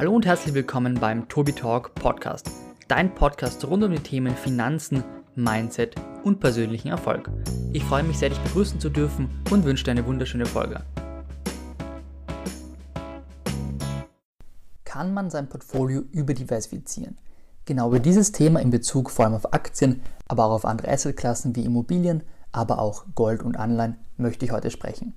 Hallo und herzlich willkommen beim Tobi Talk Podcast, dein Podcast rund um die Themen Finanzen, Mindset und persönlichen Erfolg. Ich freue mich sehr, dich begrüßen zu dürfen und wünsche dir eine wunderschöne Folge. Kann man sein Portfolio überdiversifizieren? Genau über dieses Thema in Bezug vor allem auf Aktien, aber auch auf andere Assetklassen wie Immobilien, aber auch Gold und Anleihen möchte ich heute sprechen.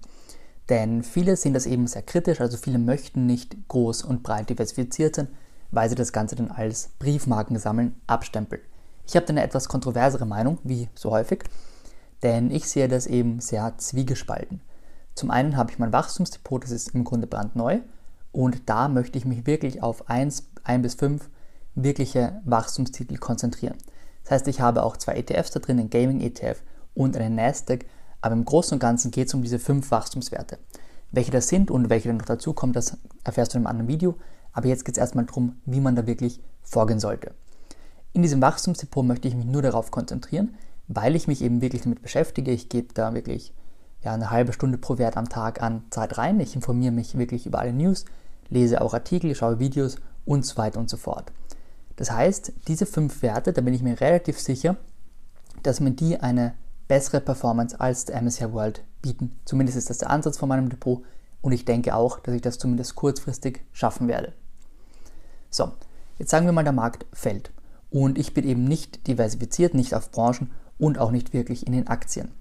Denn viele sehen das eben sehr kritisch, also viele möchten nicht groß und breit diversifiziert sein, weil sie das Ganze dann als Briefmarken sammeln abstempeln. Ich habe da eine etwas kontroversere Meinung, wie so häufig, denn ich sehe das eben sehr zwiegespalten. Zum einen habe ich mein Wachstumsdepot, das ist im Grunde brandneu und da möchte ich mich wirklich auf 1, 1 bis 5 wirkliche Wachstumstitel konzentrieren. Das heißt, ich habe auch zwei ETFs da drin, einen Gaming-ETF und einen Nasdaq, aber im Großen und Ganzen geht es um diese fünf Wachstumswerte. Welche das sind und welche dann noch dazukommen, das erfährst du in einem anderen Video. Aber jetzt geht es erstmal darum, wie man da wirklich vorgehen sollte. In diesem Wachstumsdepot möchte ich mich nur darauf konzentrieren, weil ich mich eben wirklich damit beschäftige. Ich gebe da wirklich ja, eine halbe Stunde pro Wert am Tag an Zeit rein. Ich informiere mich wirklich über alle News, lese auch Artikel, schaue Videos und so weiter und so fort. Das heißt, diese fünf Werte, da bin ich mir relativ sicher, dass mir die eine bessere Performance als der MSCI World bieten. Zumindest ist das der Ansatz von meinem Depot und ich denke auch, dass ich das zumindest kurzfristig schaffen werde. So, jetzt sagen wir mal, der Markt fällt und ich bin eben nicht diversifiziert, nicht auf Branchen und auch nicht wirklich in den Aktien.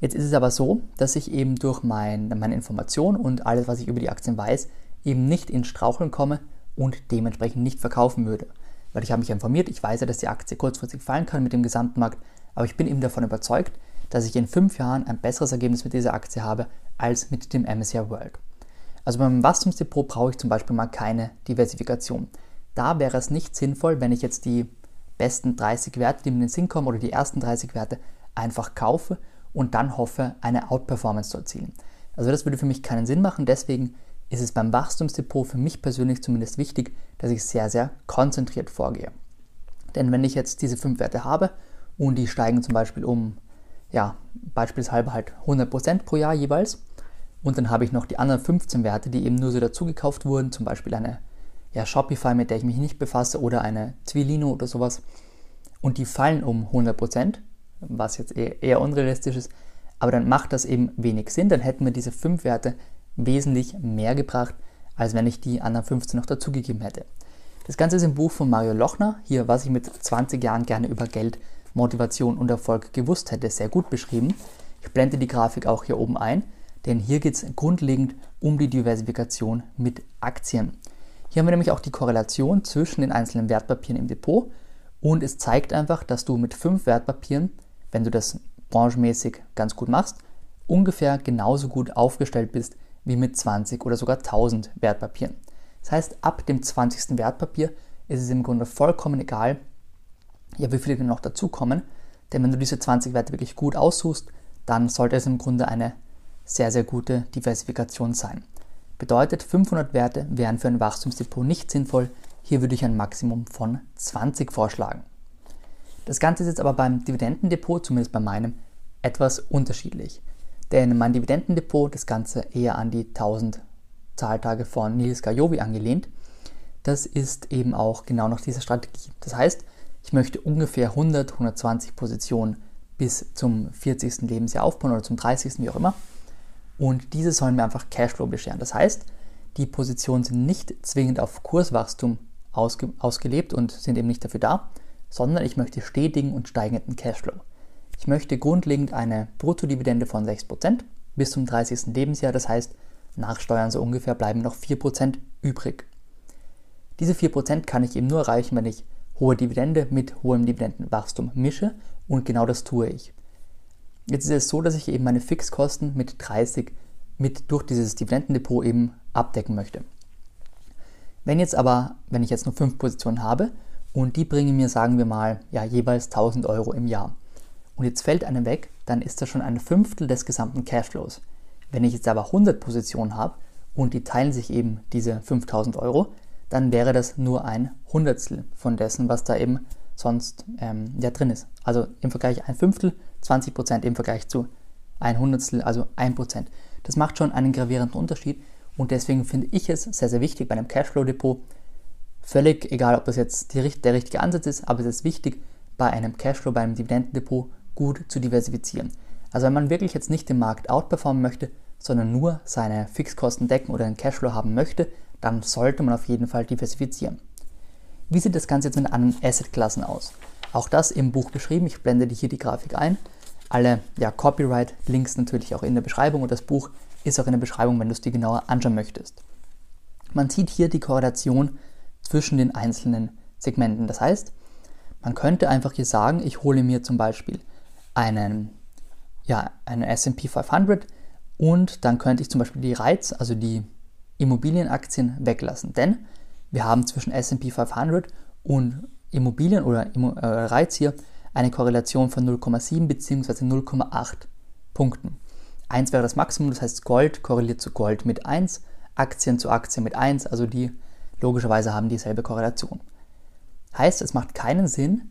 Jetzt ist es aber so, dass ich eben durch mein, meine Information und alles, was ich über die Aktien weiß, eben nicht ins Straucheln komme und dementsprechend nicht verkaufen würde. Weil ich habe mich informiert, ich weiß ja, dass die Aktie kurzfristig fallen kann mit dem Gesamtmarkt aber ich bin eben davon überzeugt, dass ich in fünf Jahren ein besseres Ergebnis mit dieser Aktie habe als mit dem MSCI World. Also beim Wachstumsdepot brauche ich zum Beispiel mal keine Diversifikation. Da wäre es nicht sinnvoll, wenn ich jetzt die besten 30 Werte, die mir in den Sinn kommen, oder die ersten 30 Werte einfach kaufe und dann hoffe, eine Outperformance zu erzielen. Also das würde für mich keinen Sinn machen. Deswegen ist es beim Wachstumsdepot für mich persönlich zumindest wichtig, dass ich sehr, sehr konzentriert vorgehe. Denn wenn ich jetzt diese fünf Werte habe und die steigen zum Beispiel um, ja, beispielshalber halt 100% pro Jahr jeweils. Und dann habe ich noch die anderen 15 Werte, die eben nur so dazugekauft wurden, zum Beispiel eine ja, Shopify, mit der ich mich nicht befasse, oder eine Twilino oder sowas. Und die fallen um 100%, was jetzt eher, eher unrealistisch ist. Aber dann macht das eben wenig Sinn. Dann hätten wir diese 5 Werte wesentlich mehr gebracht, als wenn ich die anderen 15 noch dazugegeben hätte. Das Ganze ist im Buch von Mario Lochner, hier was ich mit 20 Jahren gerne über Geld Motivation und Erfolg gewusst hätte, sehr gut beschrieben. Ich blende die Grafik auch hier oben ein, denn hier geht es grundlegend um die Diversifikation mit Aktien. Hier haben wir nämlich auch die Korrelation zwischen den einzelnen Wertpapieren im Depot und es zeigt einfach, dass du mit fünf Wertpapieren, wenn du das branchenmäßig ganz gut machst, ungefähr genauso gut aufgestellt bist wie mit 20 oder sogar 1000 Wertpapieren. Das heißt, ab dem 20. Wertpapier ist es im Grunde vollkommen egal, ja, wie viele denn noch dazukommen. Denn wenn du diese 20 Werte wirklich gut aussuchst, dann sollte es im Grunde eine sehr, sehr gute Diversifikation sein. Bedeutet, 500 Werte wären für ein Wachstumsdepot nicht sinnvoll. Hier würde ich ein Maximum von 20 vorschlagen. Das Ganze ist jetzt aber beim Dividendendepot, zumindest bei meinem, etwas unterschiedlich. Denn mein Dividendendepot, das Ganze eher an die 1000 Zahltage von Nils Gajovi angelehnt, das ist eben auch genau nach dieser Strategie. Das heißt, ich möchte ungefähr 100, 120 Positionen bis zum 40. Lebensjahr aufbauen oder zum 30. wie auch immer. Und diese sollen mir einfach Cashflow bescheren. Das heißt, die Positionen sind nicht zwingend auf Kurswachstum ausge ausgelebt und sind eben nicht dafür da, sondern ich möchte stetigen und steigenden Cashflow. Ich möchte grundlegend eine Bruttodividende von 6% bis zum 30. Lebensjahr, das heißt, nach Steuern so ungefähr bleiben noch 4% übrig. Diese 4% kann ich eben nur erreichen, wenn ich hohe Dividende mit hohem Dividendenwachstum mische und genau das tue ich. Jetzt ist es so, dass ich eben meine Fixkosten mit 30 mit durch dieses Dividendendepot eben abdecken möchte. Wenn jetzt aber, wenn ich jetzt nur fünf Positionen habe und die bringen mir, sagen wir mal, ja, jeweils 1000 Euro im Jahr und jetzt fällt eine weg, dann ist das schon ein Fünftel des gesamten Cashflows. Wenn ich jetzt aber 100 Positionen habe und die teilen sich eben diese 5000 Euro, dann wäre das nur ein Hundertstel von dessen, was da eben sonst ähm, ja drin ist. Also im Vergleich ein Fünftel, 20 Prozent im Vergleich zu ein Hundertstel, also ein Prozent. Das macht schon einen gravierenden Unterschied und deswegen finde ich es sehr, sehr wichtig bei einem Cashflow-Depot, Völlig egal, ob das jetzt die, der richtige Ansatz ist, aber es ist wichtig, bei einem Cashflow, bei einem Dividendendepot gut zu diversifizieren. Also wenn man wirklich jetzt nicht den Markt outperformen möchte, sondern nur seine Fixkosten decken oder einen Cashflow haben möchte, dann sollte man auf jeden Fall diversifizieren. Wie sieht das Ganze jetzt mit anderen Assetklassen aus? Auch das im Buch beschrieben. Ich blende hier die Grafik ein. Alle ja, Copyright-Links natürlich auch in der Beschreibung und das Buch ist auch in der Beschreibung, wenn du es dir genauer anschauen möchtest. Man sieht hier die Korrelation zwischen den einzelnen Segmenten. Das heißt, man könnte einfach hier sagen, ich hole mir zum Beispiel einen, ja, einen SP 500 und dann könnte ich zum Beispiel die Reiz, also die Immobilienaktien weglassen. Denn wir haben zwischen SP 500 und Immobilien oder äh, Reiz hier eine Korrelation von 0,7 bzw. 0,8 Punkten. 1 wäre das Maximum, das heißt Gold korreliert zu Gold mit 1, Aktien zu Aktien mit 1, also die logischerweise haben dieselbe Korrelation. Heißt, es macht keinen Sinn,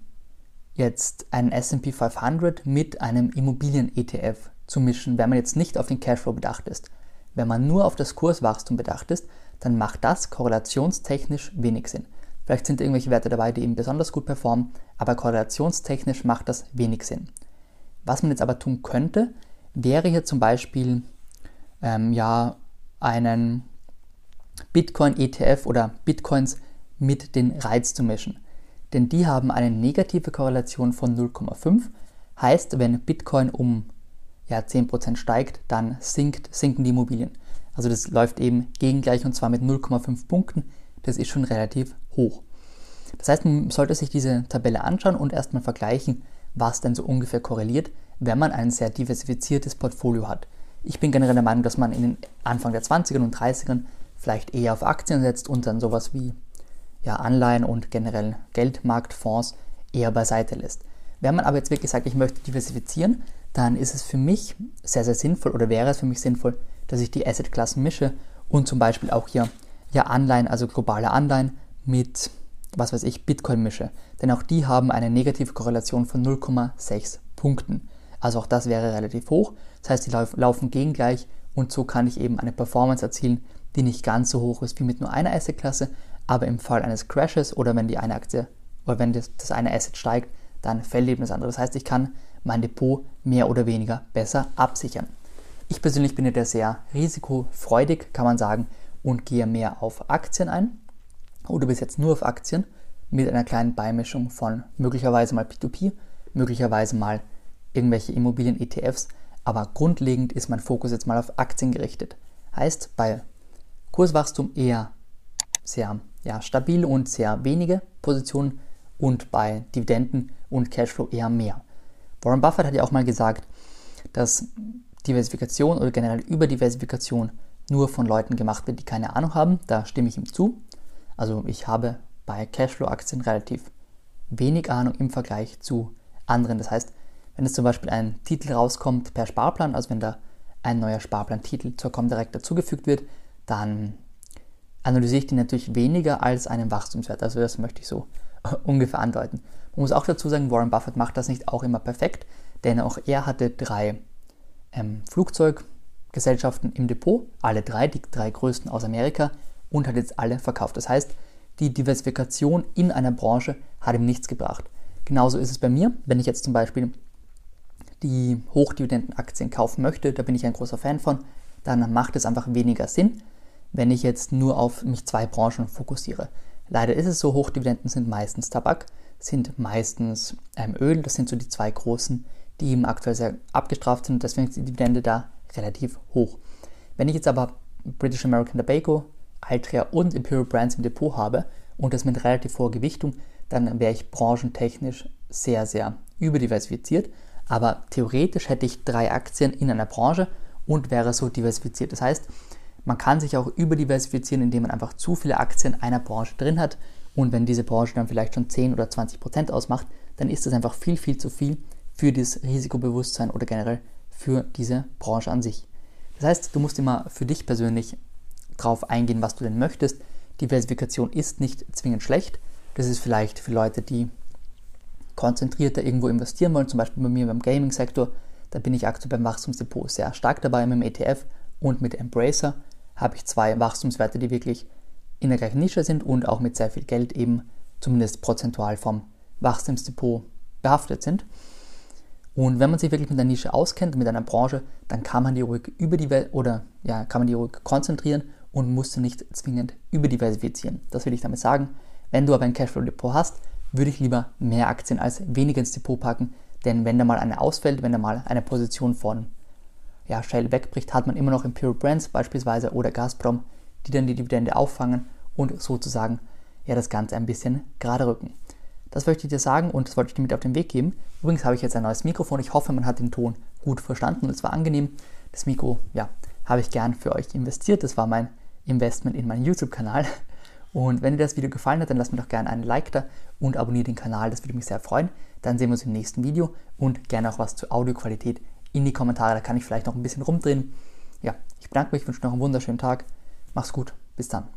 jetzt einen SP 500 mit einem Immobilien-ETF zu mischen, wenn man jetzt nicht auf den Cashflow bedacht ist. Wenn man nur auf das Kurswachstum bedacht ist, dann macht das korrelationstechnisch wenig Sinn. Vielleicht sind irgendwelche Werte dabei, die eben besonders gut performen, aber korrelationstechnisch macht das wenig Sinn. Was man jetzt aber tun könnte, wäre hier zum Beispiel ähm, ja einen Bitcoin-ETF oder Bitcoins mit den Reiz zu mischen. Denn die haben eine negative Korrelation von 0,5. Heißt, wenn Bitcoin um ja, 10% steigt, dann sinkt, sinken die Immobilien. Also das läuft eben gegengleich und zwar mit 0,5 Punkten. Das ist schon relativ hoch. Das heißt, man sollte sich diese Tabelle anschauen und erstmal vergleichen, was denn so ungefähr korreliert, wenn man ein sehr diversifiziertes Portfolio hat. Ich bin generell der Meinung, dass man in den Anfang der 20ern und 30ern vielleicht eher auf Aktien setzt und dann sowas wie ja, Anleihen und generell Geldmarktfonds eher beiseite lässt. Wenn man aber jetzt wirklich sagt, ich möchte diversifizieren, dann ist es für mich sehr, sehr sinnvoll oder wäre es für mich sinnvoll, dass ich die Assetklassen mische und zum Beispiel auch hier ja Anleihen, also globale Anleihen mit, was weiß ich, Bitcoin mische. Denn auch die haben eine negative Korrelation von 0,6 Punkten. Also auch das wäre relativ hoch. Das heißt, die laufen gegengleich und so kann ich eben eine Performance erzielen, die nicht ganz so hoch ist wie mit nur einer Assetklasse, aber im Fall eines Crashes oder wenn die eine Aktie oder wenn das, das eine Asset steigt, dann fällt eben das andere. Das heißt, ich kann mein Depot mehr oder weniger besser absichern. Ich persönlich bin ja sehr risikofreudig, kann man sagen, und gehe mehr auf Aktien ein oder bis jetzt nur auf Aktien mit einer kleinen Beimischung von möglicherweise mal P2P, möglicherweise mal irgendwelche Immobilien-ETFs, aber grundlegend ist mein Fokus jetzt mal auf Aktien gerichtet. Heißt, bei Kurswachstum eher sehr ja, stabil und sehr wenige Positionen und bei Dividenden und Cashflow eher mehr. Warren Buffett hat ja auch mal gesagt, dass Diversifikation oder generell Überdiversifikation nur von Leuten gemacht wird, die keine Ahnung haben. Da stimme ich ihm zu. Also ich habe bei Cashflow-Aktien relativ wenig Ahnung im Vergleich zu anderen. Das heißt, wenn es zum Beispiel ein Titel rauskommt per Sparplan, also wenn da ein neuer Sparplan-Titel zur Comdirect dazugefügt wird, dann analysiere ich den natürlich weniger als einen Wachstumswert. Also das möchte ich so ungefähr andeuten. Man muss auch dazu sagen, Warren Buffett macht das nicht auch immer perfekt, denn auch er hatte drei ähm, Flugzeuggesellschaften im Depot, alle drei, die drei größten aus Amerika, und hat jetzt alle verkauft. Das heißt, die Diversifikation in einer Branche hat ihm nichts gebracht. Genauso ist es bei mir, wenn ich jetzt zum Beispiel die Hochdividendenaktien kaufen möchte, da bin ich ein großer Fan von, dann macht es einfach weniger Sinn, wenn ich jetzt nur auf mich zwei Branchen fokussiere. Leider ist es so, Hochdividenden sind meistens Tabak, sind meistens ähm, Öl, das sind so die zwei großen, die eben aktuell sehr abgestraft sind deswegen ist die Dividende da relativ hoch. Wenn ich jetzt aber British American Tobacco, Altria und Imperial Brands im Depot habe und das mit relativ hoher Gewichtung, dann wäre ich branchentechnisch sehr, sehr überdiversifiziert. Aber theoretisch hätte ich drei Aktien in einer Branche und wäre so diversifiziert. Das heißt, man kann sich auch überdiversifizieren, indem man einfach zu viele Aktien einer Branche drin hat. Und wenn diese Branche dann vielleicht schon 10 oder 20 Prozent ausmacht, dann ist das einfach viel, viel zu viel für das Risikobewusstsein oder generell für diese Branche an sich. Das heißt, du musst immer für dich persönlich drauf eingehen, was du denn möchtest. Diversifikation ist nicht zwingend schlecht. Das ist vielleicht für Leute, die konzentrierter irgendwo investieren wollen, zum Beispiel bei mir beim Gaming-Sektor. Da bin ich aktuell beim Wachstumsdepot sehr stark dabei mit dem ETF und mit Embracer habe ich zwei Wachstumswerte, die wirklich in der gleichen Nische sind und auch mit sehr viel Geld eben zumindest prozentual vom Wachstumsdepot behaftet sind. Und wenn man sich wirklich mit der Nische auskennt, mit einer Branche, dann kann man die ruhig über die oder ja, kann man die ruhig konzentrieren und muss sie nicht zwingend überdiversifizieren. Das will ich damit sagen. Wenn du aber ein Cashflow-Depot hast, würde ich lieber mehr Aktien als weniger ins Depot packen, denn wenn da mal eine ausfällt, wenn da mal eine Position von ja, Shell wegbricht, hat man immer noch Imperial Brands beispielsweise oder Gazprom, die dann die Dividende auffangen und sozusagen ja das Ganze ein bisschen gerade rücken. Das möchte ich dir sagen und das wollte ich dir mit auf den Weg geben. Übrigens habe ich jetzt ein neues Mikrofon. Ich hoffe, man hat den Ton gut verstanden und es war angenehm. Das Mikro, ja, habe ich gern für euch investiert. Das war mein Investment in meinen YouTube-Kanal. Und wenn dir das Video gefallen hat, dann lass mir doch gerne einen Like da und abonniere den Kanal, das würde mich sehr freuen. Dann sehen wir uns im nächsten Video und gerne auch was zur Audioqualität in die Kommentare, da kann ich vielleicht noch ein bisschen rumdrehen. Ja, ich bedanke mich, wünsche noch einen wunderschönen Tag. Mach's gut, bis dann.